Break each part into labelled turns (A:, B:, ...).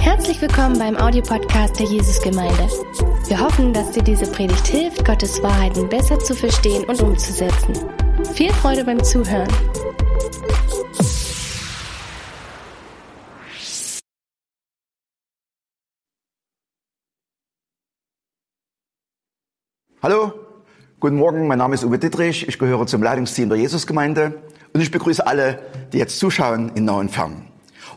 A: Herzlich willkommen beim Audiopodcast der Jesusgemeinde. Wir hoffen, dass dir diese Predigt hilft, Gottes Wahrheiten besser zu verstehen und umzusetzen. Viel Freude beim Zuhören.
B: Hallo, guten Morgen, mein Name ist Uwe Dittrich, ich gehöre zum Leitungsteam der Jesusgemeinde und ich begrüße alle, die jetzt zuschauen in nah und fern.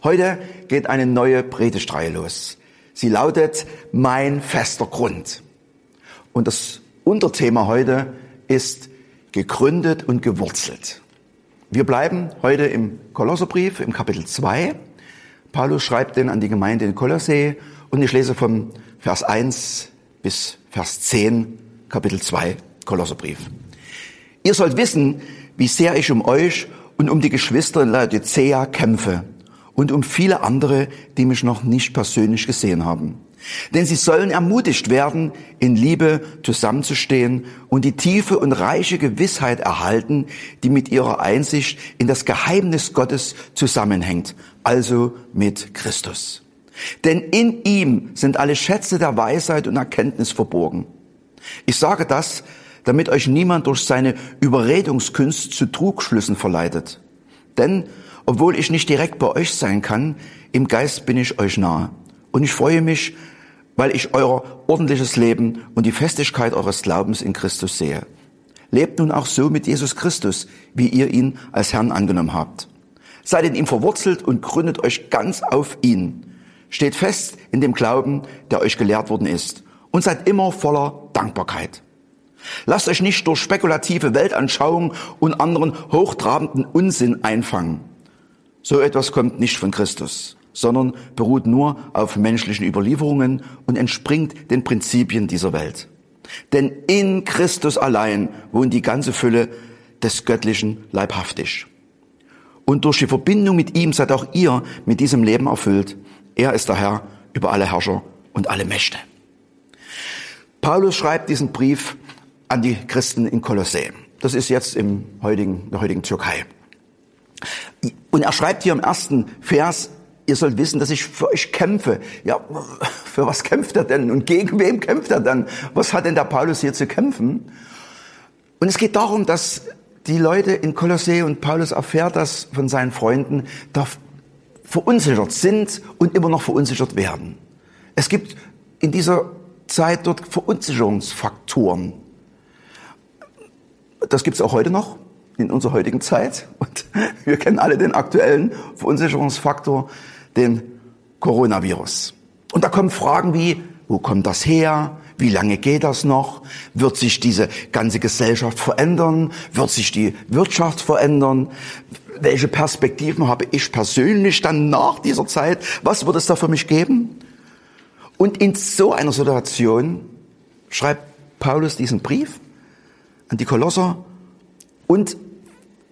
B: Heute geht eine neue Predigtreihe los. Sie lautet Mein fester Grund. Und das Unterthema heute ist gegründet und gewurzelt. Wir bleiben heute im Kolosserbrief im Kapitel 2. Paulus schreibt den an die Gemeinde in Kolossee und ich lese vom Vers 1 bis Vers 10, Kapitel 2, Kolosserbrief. Ihr sollt wissen, wie sehr ich um euch und um die Geschwister in Laodicea kämpfe und um viele andere, die mich noch nicht persönlich gesehen haben. Denn sie sollen ermutigt werden, in Liebe zusammenzustehen und die tiefe und reiche Gewissheit erhalten, die mit ihrer Einsicht in das Geheimnis Gottes zusammenhängt, also mit Christus. Denn in ihm sind alle Schätze der Weisheit und Erkenntnis verborgen. Ich sage das, damit euch niemand durch seine Überredungskünste zu Trugschlüssen verleitet. Denn obwohl ich nicht direkt bei euch sein kann, im Geist bin ich euch nahe. Und ich freue mich, weil ich euer ordentliches Leben und die Festigkeit eures Glaubens in Christus sehe. Lebt nun auch so mit Jesus Christus, wie ihr ihn als Herrn angenommen habt. Seid in ihm verwurzelt und gründet euch ganz auf ihn. Steht fest in dem Glauben, der euch gelehrt worden ist. Und seid immer voller Dankbarkeit. Lasst euch nicht durch spekulative Weltanschauung und anderen hochtrabenden Unsinn einfangen. So etwas kommt nicht von Christus, sondern beruht nur auf menschlichen Überlieferungen und entspringt den Prinzipien dieser Welt. Denn in Christus allein wohnt die ganze Fülle des Göttlichen leibhaftig. Und durch die Verbindung mit ihm seid auch ihr mit diesem Leben erfüllt. Er ist der Herr über alle Herrscher und alle Mächte. Paulus schreibt diesen Brief an die Christen in Kolossä. Das ist jetzt im heutigen, der heutigen Türkei. Und er schreibt hier im ersten Vers, ihr sollt wissen, dass ich für euch kämpfe. Ja, für was kämpft er denn? Und gegen wem kämpft er dann? Was hat denn der Paulus hier zu kämpfen? Und es geht darum, dass die Leute in Kolossee und Paulus erfährt das von seinen Freunden, da verunsichert sind und immer noch verunsichert werden. Es gibt in dieser Zeit dort Verunsicherungsfaktoren. Das gibt es auch heute noch in unserer heutigen Zeit. Und wir kennen alle den aktuellen Verunsicherungsfaktor, den Coronavirus. Und da kommen Fragen wie, wo kommt das her? Wie lange geht das noch? Wird sich diese ganze Gesellschaft verändern? Wird sich die Wirtschaft verändern? Welche Perspektiven habe ich persönlich dann nach dieser Zeit? Was wird es da für mich geben? Und in so einer Situation schreibt Paulus diesen Brief an die Kolosser und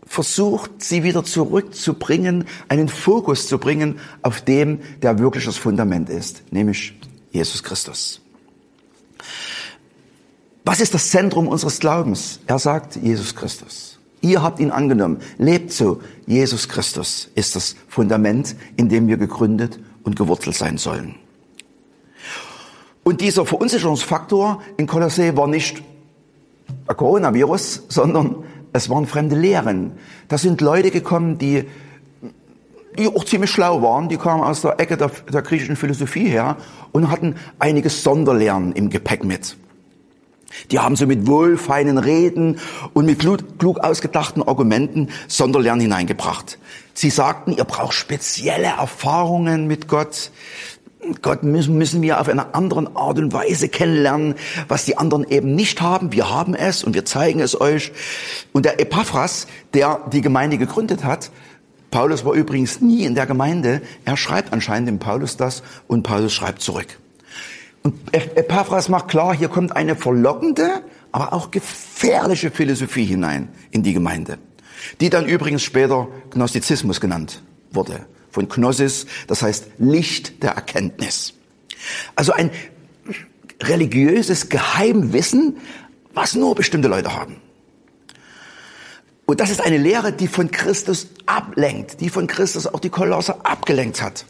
B: versucht, sie wieder zurückzubringen, einen Fokus zu bringen auf dem, der wirklich das Fundament ist, nämlich Jesus Christus. Was ist das Zentrum unseres Glaubens? Er sagt Jesus Christus. Ihr habt ihn angenommen. Lebt so. Jesus Christus ist das Fundament, in dem wir gegründet und gewurzelt sein sollen. Und dieser Verunsicherungsfaktor in Kolossee war nicht Coronavirus, sondern es waren fremde Lehren. Da sind Leute gekommen, die, die auch ziemlich schlau waren. Die kamen aus der Ecke der, der griechischen Philosophie her und hatten einiges Sonderlernen im Gepäck mit. Die haben so mit wohlfeinen Reden und mit klug, klug ausgedachten Argumenten Sonderlernen hineingebracht. Sie sagten, ihr braucht spezielle Erfahrungen mit Gott. Gott müssen, wir auf einer anderen Art und Weise kennenlernen, was die anderen eben nicht haben. Wir haben es und wir zeigen es euch. Und der Epaphras, der die Gemeinde gegründet hat, Paulus war übrigens nie in der Gemeinde, er schreibt anscheinend dem Paulus das und Paulus schreibt zurück. Und Epaphras macht klar, hier kommt eine verlockende, aber auch gefährliche Philosophie hinein in die Gemeinde, die dann übrigens später Gnostizismus genannt wurde von Gnosis, das heißt Licht der Erkenntnis. Also ein religiöses Geheimwissen, was nur bestimmte Leute haben. Und das ist eine Lehre, die von Christus ablenkt, die von Christus auch die Kolosse abgelenkt hat.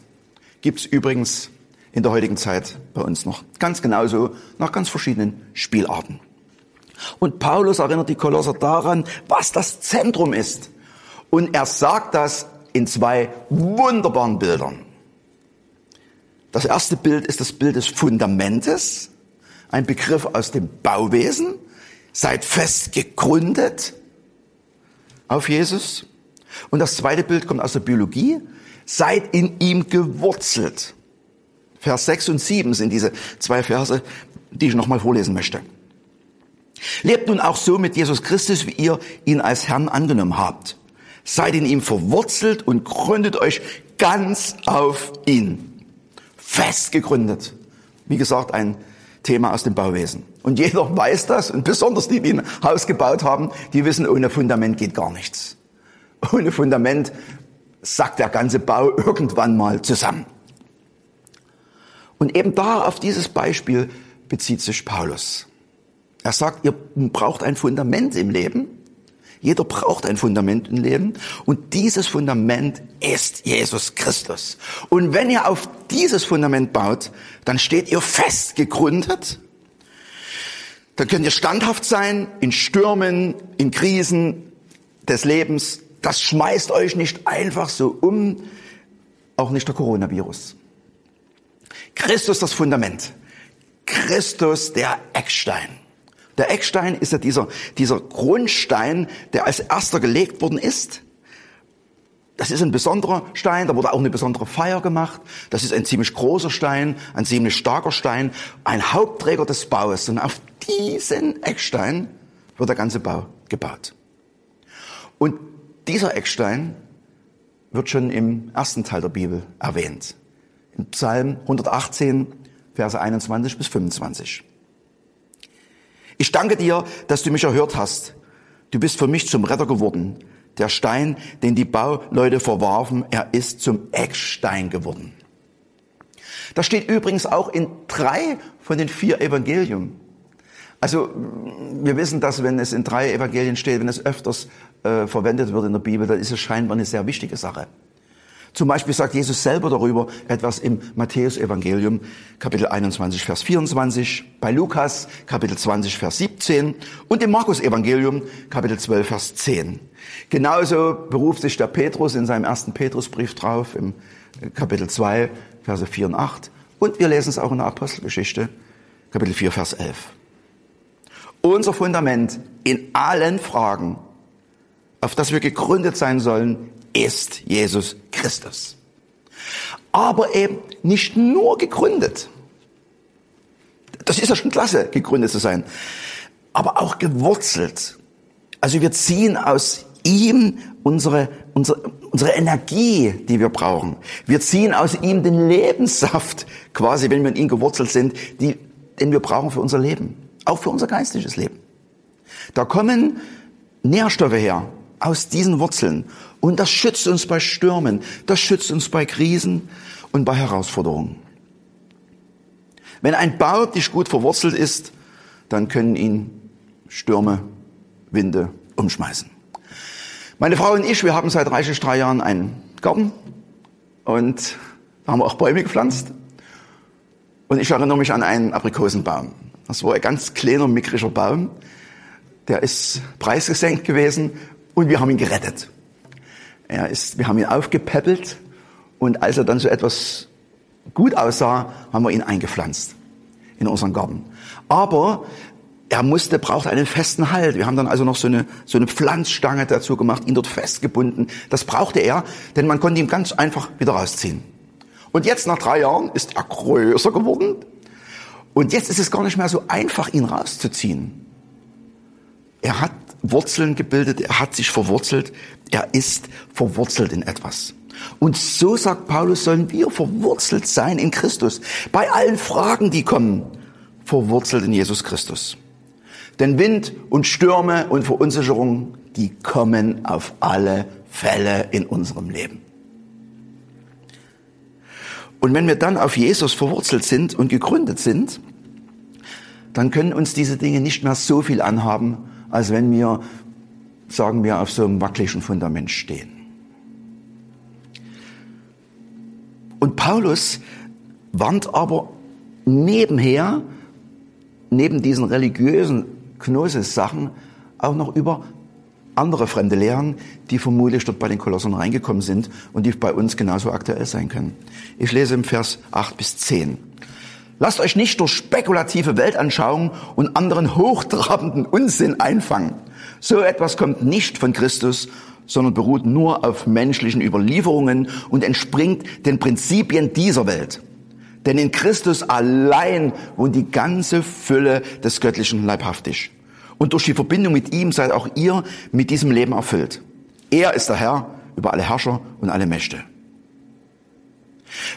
B: gibt's übrigens in der heutigen Zeit bei uns noch. Ganz genauso nach ganz verschiedenen Spielarten. Und Paulus erinnert die Kolosser daran, was das Zentrum ist. Und er sagt das in zwei wunderbaren Bildern. Das erste Bild ist das Bild des Fundamentes, ein Begriff aus dem Bauwesen. Seid fest gegründet auf Jesus. Und das zweite Bild kommt aus der Biologie. Seid in ihm gewurzelt. Vers 6 und 7 sind diese zwei Verse, die ich nochmal vorlesen möchte. Lebt nun auch so mit Jesus Christus, wie ihr ihn als Herrn angenommen habt. Seid in ihm verwurzelt und gründet euch ganz auf ihn. Fest gegründet. Wie gesagt, ein Thema aus dem Bauwesen. Und jeder weiß das, und besonders die, die ein Haus gebaut haben, die wissen, ohne Fundament geht gar nichts. Ohne Fundament sackt der ganze Bau irgendwann mal zusammen. Und eben da auf dieses Beispiel bezieht sich Paulus. Er sagt, ihr braucht ein Fundament im Leben. Jeder braucht ein Fundament im Leben. Und dieses Fundament ist Jesus Christus. Und wenn ihr auf dieses Fundament baut, dann steht ihr fest gegründet. Dann könnt ihr standhaft sein in Stürmen, in Krisen des Lebens. Das schmeißt euch nicht einfach so um. Auch nicht der Coronavirus. Christus das Fundament. Christus der Eckstein. Der Eckstein ist ja dieser, dieser Grundstein, der als erster gelegt worden ist. Das ist ein besonderer Stein, da wurde auch eine besondere Feier gemacht. Das ist ein ziemlich großer Stein, ein ziemlich starker Stein, ein Hauptträger des Baus. Und auf diesen Eckstein wird der ganze Bau gebaut. Und dieser Eckstein wird schon im ersten Teil der Bibel erwähnt. In Psalm 118, Verse 21 bis 25. Ich danke dir, dass du mich erhört hast. Du bist für mich zum Retter geworden. Der Stein, den die Bauleute verwarfen, er ist zum Eckstein geworden. Das steht übrigens auch in drei von den vier Evangelien. Also wir wissen, dass wenn es in drei Evangelien steht, wenn es öfters äh, verwendet wird in der Bibel, dann ist es scheinbar eine sehr wichtige Sache. Zum Beispiel sagt Jesus selber darüber etwas im Matthäus-Evangelium, Kapitel 21, Vers 24, bei Lukas, Kapitel 20, Vers 17 und im Markus-Evangelium, Kapitel 12, Vers 10. Genauso beruft sich der Petrus in seinem ersten Petrusbrief drauf, im Kapitel 2, Verse 4 und 8. Und wir lesen es auch in der Apostelgeschichte, Kapitel 4, Vers 11. Unser Fundament in allen Fragen, auf das wir gegründet sein sollen, ist Jesus Christus. Aber eben nicht nur gegründet. Das ist ja schon klasse, gegründet zu sein. Aber auch gewurzelt. Also wir ziehen aus ihm unsere, unsere, unsere Energie, die wir brauchen. Wir ziehen aus ihm den Lebenssaft, quasi, wenn wir in ihm gewurzelt sind, die, den wir brauchen für unser Leben. Auch für unser geistliches Leben. Da kommen Nährstoffe her aus diesen Wurzeln. Und das schützt uns bei Stürmen, das schützt uns bei Krisen und bei Herausforderungen. Wenn ein Baum nicht gut verwurzelt ist, dann können ihn Stürme, Winde umschmeißen. Meine Frau und ich, wir haben seit 30, drei Jahren einen Garten und da haben wir auch Bäume gepflanzt. Und ich erinnere mich an einen Aprikosenbaum. Das war ein ganz kleiner, mickriger Baum. Der ist preisgesenkt gewesen und wir haben ihn gerettet. Er ist, wir haben ihn aufgepäppelt und als er dann so etwas gut aussah, haben wir ihn eingepflanzt in unseren Garten. Aber er musste, brauchte einen festen Halt. Wir haben dann also noch so eine, so eine Pflanzstange dazu gemacht, ihn dort festgebunden. Das brauchte er, denn man konnte ihn ganz einfach wieder rausziehen. Und jetzt nach drei Jahren ist er größer geworden. Und jetzt ist es gar nicht mehr so einfach, ihn rauszuziehen. Er hat Wurzeln gebildet, er hat sich verwurzelt, er ist verwurzelt in etwas. Und so sagt Paulus, sollen wir verwurzelt sein in Christus. Bei allen Fragen, die kommen, verwurzelt in Jesus Christus. Denn Wind und Stürme und Verunsicherungen, die kommen auf alle Fälle in unserem Leben. Und wenn wir dann auf Jesus verwurzelt sind und gegründet sind, dann können uns diese Dinge nicht mehr so viel anhaben, als wenn wir, sagen wir, auf so einem wackeligen Fundament stehen. Und Paulus warnt aber nebenher, neben diesen religiösen Gnosis-Sachen, auch noch über andere fremde Lehren, die vermutlich dort bei den Kolossern reingekommen sind und die bei uns genauso aktuell sein können. Ich lese im Vers 8 bis 10. Lasst euch nicht durch spekulative Weltanschauung und anderen hochtrabenden Unsinn einfangen. So etwas kommt nicht von Christus, sondern beruht nur auf menschlichen Überlieferungen und entspringt den Prinzipien dieser Welt. Denn in Christus allein wohnt die ganze Fülle des Göttlichen leibhaftig. Und durch die Verbindung mit ihm seid auch ihr mit diesem Leben erfüllt. Er ist der Herr über alle Herrscher und alle Mächte.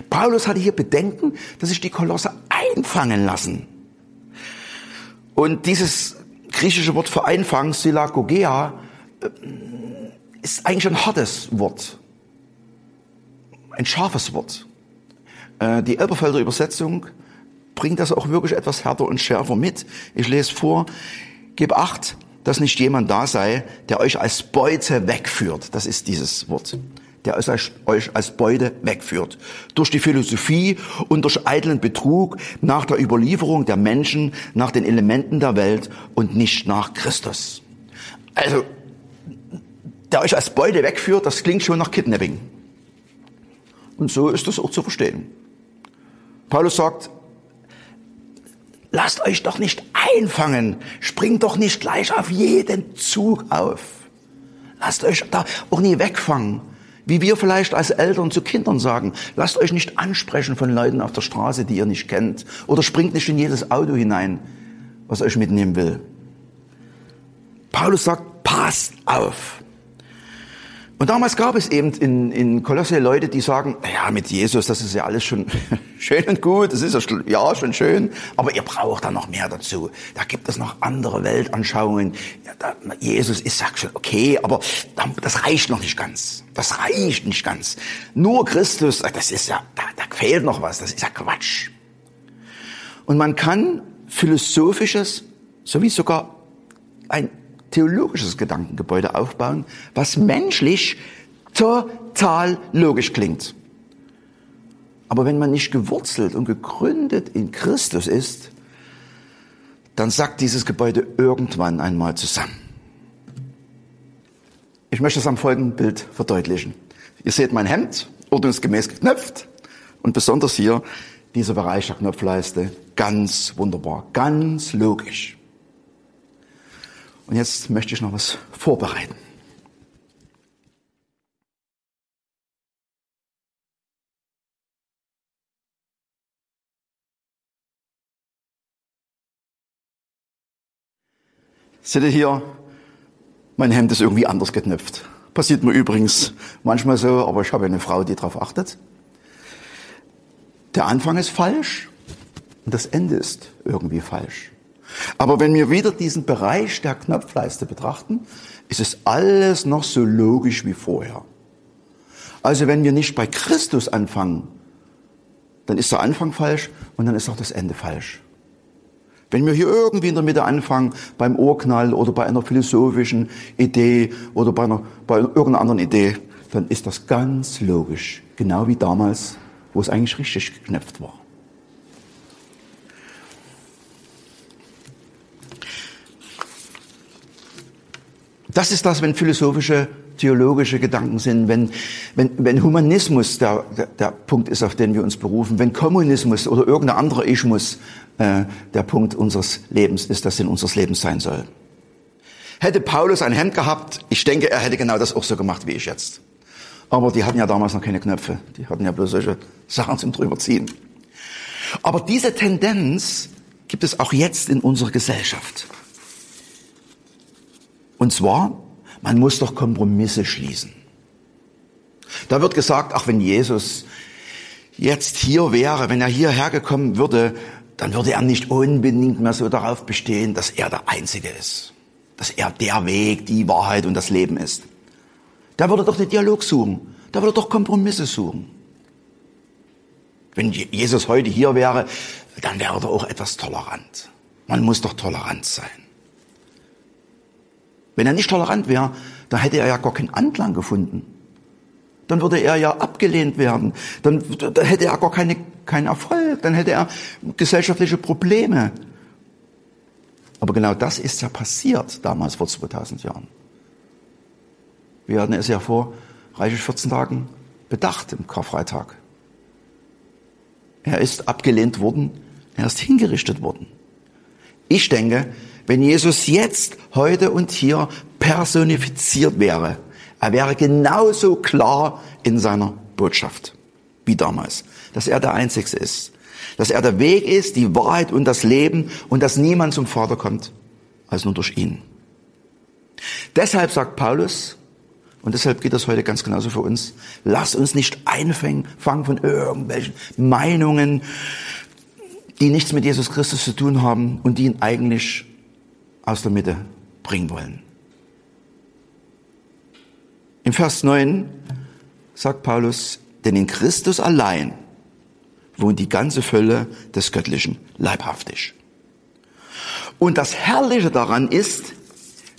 B: Paulus hatte hier Bedenken, dass sich die Kolosse einfangen lassen. Und dieses griechische Wort für einfangen, Silagogea, äh, ist eigentlich ein hartes Wort. Ein scharfes Wort. Äh, die Elberfelder Übersetzung bringt das auch wirklich etwas härter und schärfer mit. Ich lese vor, Gib acht, dass nicht jemand da sei, der euch als Beute wegführt. Das ist dieses Wort. Der euch als Beute wegführt. Durch die Philosophie und durch eitlen Betrug nach der Überlieferung der Menschen, nach den Elementen der Welt und nicht nach Christus. Also, der euch als Beute wegführt, das klingt schon nach Kidnapping. Und so ist das auch zu verstehen. Paulus sagt, lasst euch doch nicht einfangen. Springt doch nicht gleich auf jeden Zug auf. Lasst euch da auch nie wegfangen. Wie wir vielleicht als Eltern zu Kindern sagen, lasst euch nicht ansprechen von Leuten auf der Straße, die ihr nicht kennt. Oder springt nicht in jedes Auto hinein, was euch mitnehmen will. Paulus sagt, passt auf. Und damals gab es eben in, in Kolosse Leute, die sagen, ja, mit Jesus, das ist ja alles schon schön und gut, das ist ja, ja schon schön, aber ihr braucht da noch mehr dazu. Da gibt es noch andere Weltanschauungen. Ja, da, Jesus ist, sagt schon, okay, aber das reicht noch nicht ganz. Das reicht nicht ganz. Nur Christus, das ist ja, da, da fehlt noch was, das ist ja Quatsch. Und man kann philosophisches, sowie sogar ein theologisches Gedankengebäude aufbauen, was menschlich total logisch klingt. Aber wenn man nicht gewurzelt und gegründet in Christus ist, dann sackt dieses Gebäude irgendwann einmal zusammen. Ich möchte es am folgenden Bild verdeutlichen. Ihr seht mein Hemd, ordnungsgemäß geknöpft und besonders hier dieser Bereich der Knopfleiste, ganz wunderbar, ganz logisch. Und jetzt möchte ich noch was vorbereiten. Seht ihr hier, mein Hemd ist irgendwie anders geknöpft. Passiert mir übrigens manchmal so, aber ich habe eine Frau, die darauf achtet. Der Anfang ist falsch und das Ende ist irgendwie falsch. Aber wenn wir wieder diesen Bereich der Knopfleiste betrachten, ist es alles noch so logisch wie vorher. Also wenn wir nicht bei Christus anfangen, dann ist der Anfang falsch und dann ist auch das Ende falsch. Wenn wir hier irgendwie in der Mitte anfangen, beim Ohrknall oder bei einer philosophischen Idee oder bei, einer, bei irgendeiner anderen Idee, dann ist das ganz logisch. Genau wie damals, wo es eigentlich richtig geknöpft war. Das ist das, wenn philosophische, theologische Gedanken sind, wenn, wenn, wenn Humanismus der, der, der Punkt ist, auf den wir uns berufen, wenn Kommunismus oder irgendein anderer Ischmus äh, der Punkt unseres Lebens ist, das in unseres Lebens sein soll. Hätte Paulus ein Hemd gehabt, ich denke, er hätte genau das auch so gemacht wie ich jetzt. Aber die hatten ja damals noch keine Knöpfe. Die hatten ja bloß solche Sachen zum drüberziehen. Aber diese Tendenz gibt es auch jetzt in unserer Gesellschaft. Und zwar, man muss doch Kompromisse schließen. Da wird gesagt, ach, wenn Jesus jetzt hier wäre, wenn er hierher gekommen würde, dann würde er nicht unbedingt mehr so darauf bestehen, dass er der Einzige ist. Dass er der Weg, die Wahrheit und das Leben ist. Da würde doch den Dialog suchen. Da würde doch Kompromisse suchen. Wenn Jesus heute hier wäre, dann wäre er auch etwas tolerant. Man muss doch tolerant sein. Wenn er nicht tolerant wäre, dann hätte er ja gar keinen Anklang gefunden. dann würde er ja abgelehnt werden. Dann, dann hätte er gar keine, keinen Erfolg. Dann hätte er gesellschaftliche Probleme. Aber genau das ist ja passiert damals vor 2000 Jahren. Wir hatten es ja vor reichlich 14 Tagen bedacht im Karfreitag. Er ist abgelehnt worden, er ist hingerichtet worden. Ich denke, wenn Jesus jetzt, heute und hier personifiziert wäre, er wäre genauso klar in seiner Botschaft wie damals, dass er der Einzige ist, dass er der Weg ist, die Wahrheit und das Leben und dass niemand zum Vater kommt als nur durch ihn. Deshalb sagt Paulus, und deshalb geht das heute ganz genauso für uns. Lass uns nicht einfangen von irgendwelchen Meinungen, die nichts mit Jesus Christus zu tun haben und die ihn eigentlich aus der Mitte bringen wollen. Im Vers 9 sagt Paulus, denn in Christus allein wohnt die ganze Fülle des Göttlichen leibhaftig. Und das Herrliche daran ist,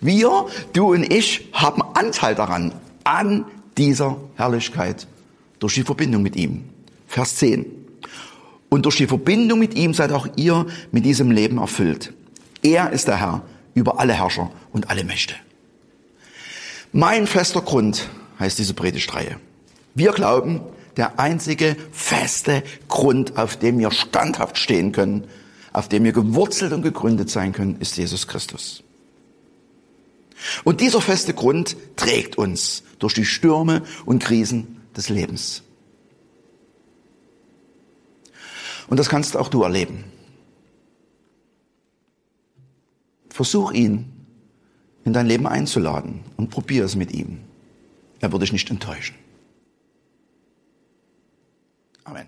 B: wir, du und ich, haben Anteil daran, an dieser Herrlichkeit durch die Verbindung mit ihm. Vers 10. Und durch die Verbindung mit ihm seid auch ihr mit diesem Leben erfüllt. Er ist der Herr über alle Herrscher und alle Mächte. Mein fester Grund heißt diese Predigtreihe. Wir glauben, der einzige feste Grund, auf dem wir standhaft stehen können, auf dem wir gewurzelt und gegründet sein können, ist Jesus Christus. Und dieser feste Grund trägt uns durch die Stürme und Krisen des Lebens. Und das kannst auch du erleben. Versuch ihn in dein Leben einzuladen und probier es mit ihm. Er wird dich nicht enttäuschen. Amen.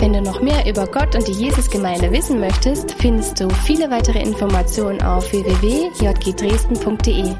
A: Wenn du noch mehr über Gott und die Jesusgemeinde wissen möchtest, findest du viele weitere Informationen auf www.jgdresden.de.